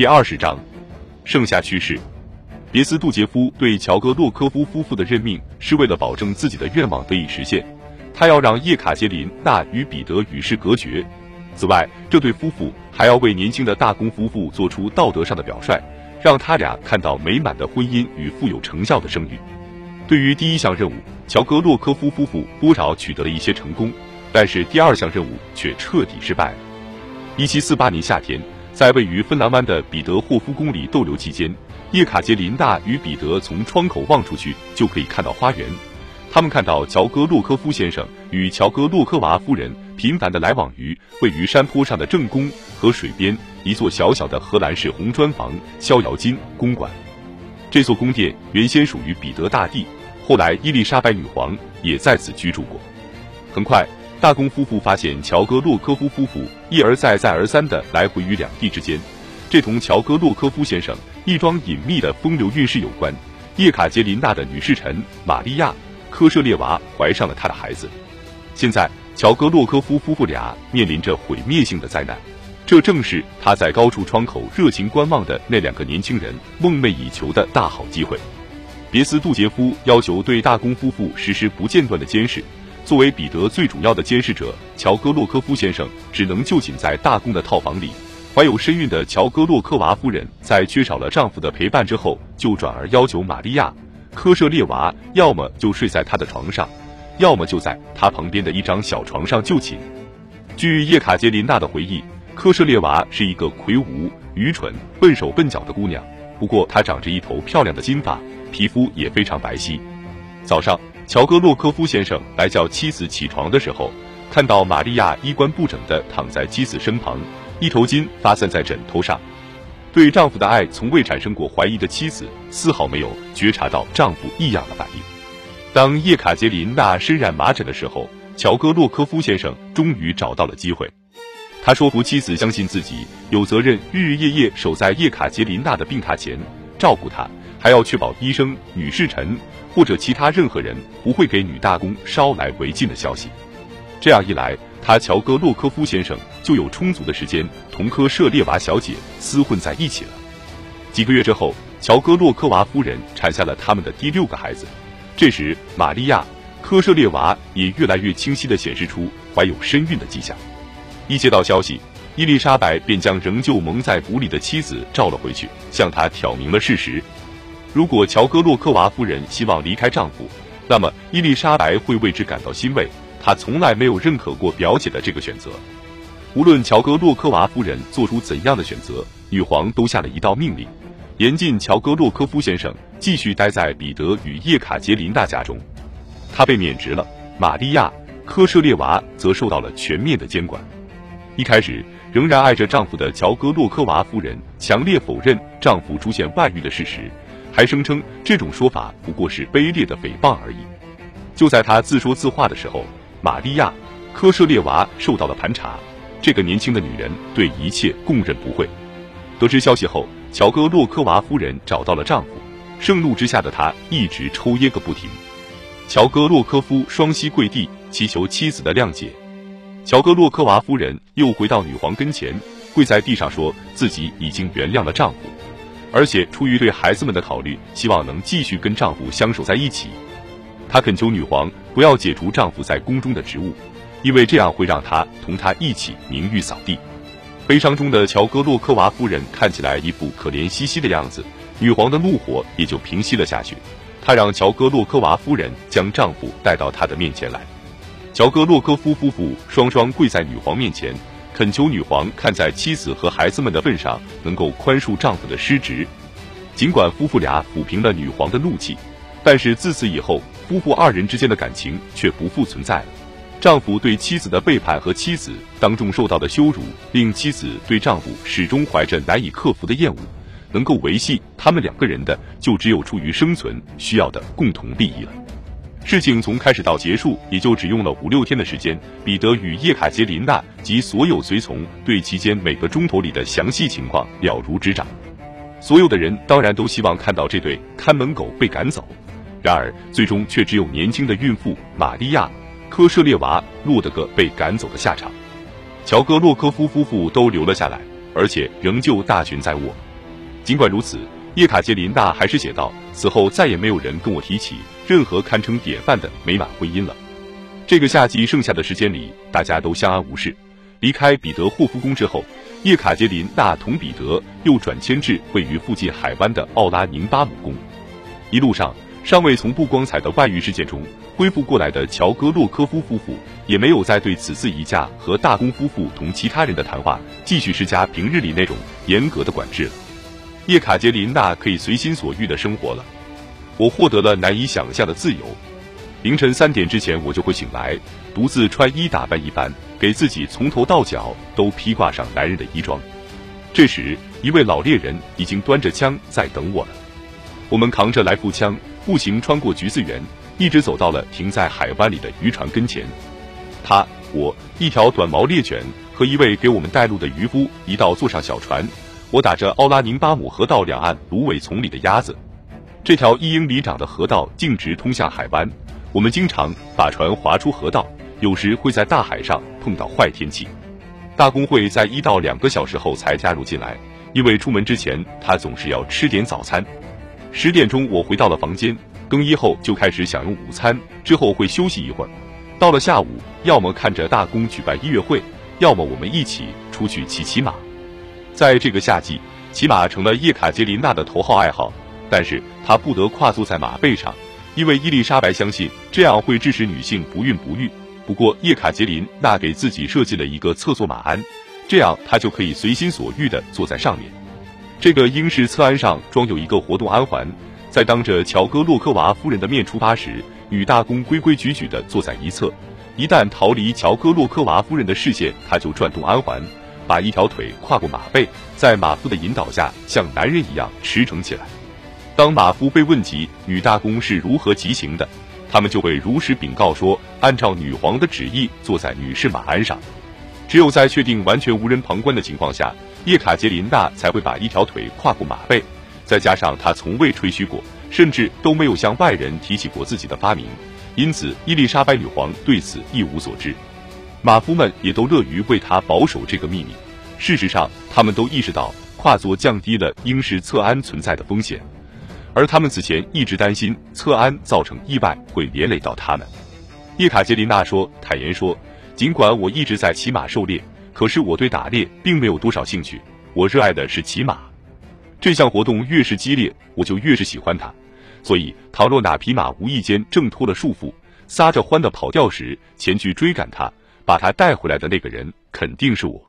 第二十章，盛夏趋势。别斯杜杰夫对乔戈洛科夫夫妇的任命是为了保证自己的愿望得以实现，他要让叶卡捷琳娜与彼得与世隔绝。此外，这对夫妇还要为年轻的大公夫妇做出道德上的表率，让他俩看到美满的婚姻与富有成效的生育。对于第一项任务，乔戈洛科夫夫妇多少取得了一些成功，但是第二项任务却彻底失败了。一七四八年夏天，在位于芬兰湾的彼得霍夫宫里逗留期间，叶卡捷琳娜与彼得从窗口望出去就可以看到花园。他们看到乔戈洛科夫先生与乔戈洛科娃夫人频繁的来往于位于山坡上的正宫和水边一座小小的荷兰式红砖房逍遥津公馆。这座宫殿原先属于彼得大帝，后来伊丽莎白女皇也在此居住过。很快。大公夫妇发现乔戈洛科夫夫妇一而再、再而三地来回于两地之间，这同乔戈洛科夫先生一桩隐秘的风流韵事有关。叶卡捷琳娜的女侍臣玛利亚·科舍列娃怀上了他的孩子。现在，乔戈洛科夫夫妇俩面临着毁灭性的灾难，这正是他在高处窗口热情观望的那两个年轻人梦寐以求的大好机会。别斯杜杰夫要求对大公夫妇实施不间断的监视。作为彼得最主要的监视者，乔戈洛科夫先生只能就寝在大公的套房里。怀有身孕的乔戈洛科娃夫人在缺少了丈夫的陪伴之后，就转而要求玛利亚·科舍列娃要么就睡在他的床上，要么就在他旁边的一张小床上就寝。据叶卡捷琳娜的回忆，科舍列娃是一个魁梧、愚蠢、笨手笨脚的姑娘，不过她长着一头漂亮的金发，皮肤也非常白皙。早上。乔戈洛科夫先生来叫妻子起床的时候，看到玛利亚衣冠不整地躺在妻子身旁，一头巾发散在枕头上。对丈夫的爱从未产生过怀疑的妻子，丝毫没有觉察到丈夫异样的反应。当叶卡捷琳娜身染麻疹的时候，乔戈洛科夫先生终于找到了机会。他说服妻子相信自己有责任日日夜夜守在叶卡捷琳娜的病榻前照顾她，还要确保医生、女侍臣。或者其他任何人不会给女大公捎来违禁的消息。这样一来，他乔戈洛科夫先生就有充足的时间同科舍列娃小姐厮混在一起了。几个月之后，乔戈洛科娃夫人产下了他们的第六个孩子。这时，玛利亚·科舍列娃也越来越清晰地显示出怀有身孕的迹象。一接到消息，伊丽莎白便将仍旧蒙在鼓里的妻子召了回去，向她挑明了事实。如果乔戈洛科娃夫人希望离开丈夫，那么伊丽莎白会为之感到欣慰。她从来没有认可过表姐的这个选择。无论乔戈洛科娃夫人做出怎样的选择，女皇都下了一道命令：严禁乔戈洛科夫先生继续待在彼得与叶卡捷琳娜家中。他被免职了。玛利亚·科舍列娃则受到了全面的监管。一开始，仍然爱着丈夫的乔戈洛科娃夫人强烈否认丈夫出现外遇的事实。还声称这种说法不过是卑劣的诽谤而已。就在他自说自话的时候，玛利亚·科舍列娃受到了盘查。这个年轻的女人对一切供认不讳。得知消息后，乔戈洛科娃夫人找到了丈夫，盛怒之下的她一直抽噎个不停。乔戈洛科夫双膝跪地，祈求妻子的谅解。乔戈洛科娃夫人又回到女皇跟前，跪在地上说自己已经原谅了丈夫。而且出于对孩子们的考虑，希望能继续跟丈夫相守在一起。她恳求女皇不要解除丈夫在宫中的职务，因为这样会让她同他一起名誉扫地。悲伤中的乔戈洛科娃夫人看起来一副可怜兮兮的样子，女皇的怒火也就平息了下去。她让乔戈洛科娃夫人将丈夫带到她的面前来。乔戈洛科夫夫妇双双跪在女皇面前。恳求女皇看在妻子和孩子们的份上，能够宽恕丈夫的失职。尽管夫妇俩抚平了女皇的怒气，但是自此以后，夫妇二人之间的感情却不复存在了。丈夫对妻子的背叛和妻子当众受到的羞辱，令妻子对丈夫始终怀着难以克服的厌恶。能够维系他们两个人的，就只有出于生存需要的共同利益了。事情从开始到结束，也就只用了五六天的时间。彼得与叶卡捷琳娜及所有随从对期间每个钟头里的详细情况了如指掌。所有的人当然都希望看到这对看门狗被赶走，然而最终却只有年轻的孕妇玛利亚·科舍列娃落得个被赶走的下场。乔戈洛科夫夫妇都留了下来，而且仍旧大权在握。尽管如此，叶卡捷琳娜还是写道：“此后再也没有人跟我提起任何堪称典范的美满婚姻了。”这个夏季剩下的时间里，大家都相安无事。离开彼得霍夫宫之后，叶卡捷琳娜同彼得又转迁至位于附近海湾的奥拉宁巴姆宫。一路上，尚未从不光彩的外遇事件中恢复过来的乔戈洛科夫夫妇，也没有再对此次移驾和大公夫妇同其他人的谈话继续施加平日里那种严格的管制了。叶卡捷琳娜可以随心所欲的生活了。我获得了难以想象的自由。凌晨三点之前，我就会醒来，独自穿衣打扮一番，给自己从头到脚都披挂上男人的衣装。这时，一位老猎人已经端着枪在等我了。我们扛着来福枪，步行穿过橘子园，一直走到了停在海湾里的渔船跟前。他、我、一条短毛猎犬和一位给我们带路的渔夫一道坐上小船。我打着奥拉宁巴姆河道两岸芦苇丛里的鸭子。这条一英里长的河道径直通向海湾。我们经常把船划出河道，有时会在大海上碰到坏天气。大公会在一到两个小时后才加入进来，因为出门之前他总是要吃点早餐。十点钟我回到了房间，更衣后就开始享用午餐，之后会休息一会儿。到了下午，要么看着大公举办音乐会，要么我们一起出去骑骑马。在这个夏季，骑马成了叶卡捷琳娜的头号爱好，但是她不得跨坐在马背上。因为伊丽莎白相信这样会致使女性不孕不育。不过叶卡捷琳娜给自己设计了一个侧坐马鞍，这样她就可以随心所欲地坐在上面。这个英式侧鞍上装有一个活动鞍环，在当着乔戈洛科娃夫人的面出发时，女大公规规矩矩地坐在一侧。一旦逃离乔戈洛科娃夫人的视线，她就转动鞍环，把一条腿跨过马背，在马夫的引导下像男人一样驰骋起来。当马夫被问及女大公是如何疾行的，他们就会如实禀告说，按照女皇的旨意坐在女士马鞍上。只有在确定完全无人旁观的情况下，叶卡捷琳娜才会把一条腿跨过马背。再加上她从未吹嘘过，甚至都没有向外人提起过自己的发明，因此伊丽莎白女皇对此一无所知。马夫们也都乐于为他保守这个秘密。事实上，他们都意识到跨坐降低了英式侧鞍存在的风险。而他们此前一直担心侧鞍造成意外会连累到他们。叶卡捷琳娜说：“坦言说，尽管我一直在骑马狩猎，可是我对打猎并没有多少兴趣。我热爱的是骑马，这项活动越是激烈，我就越是喜欢它。所以，倘若哪匹马无意间挣脱了束缚，撒着欢的跑掉时，前去追赶它，把他带回来的那个人肯定是我。”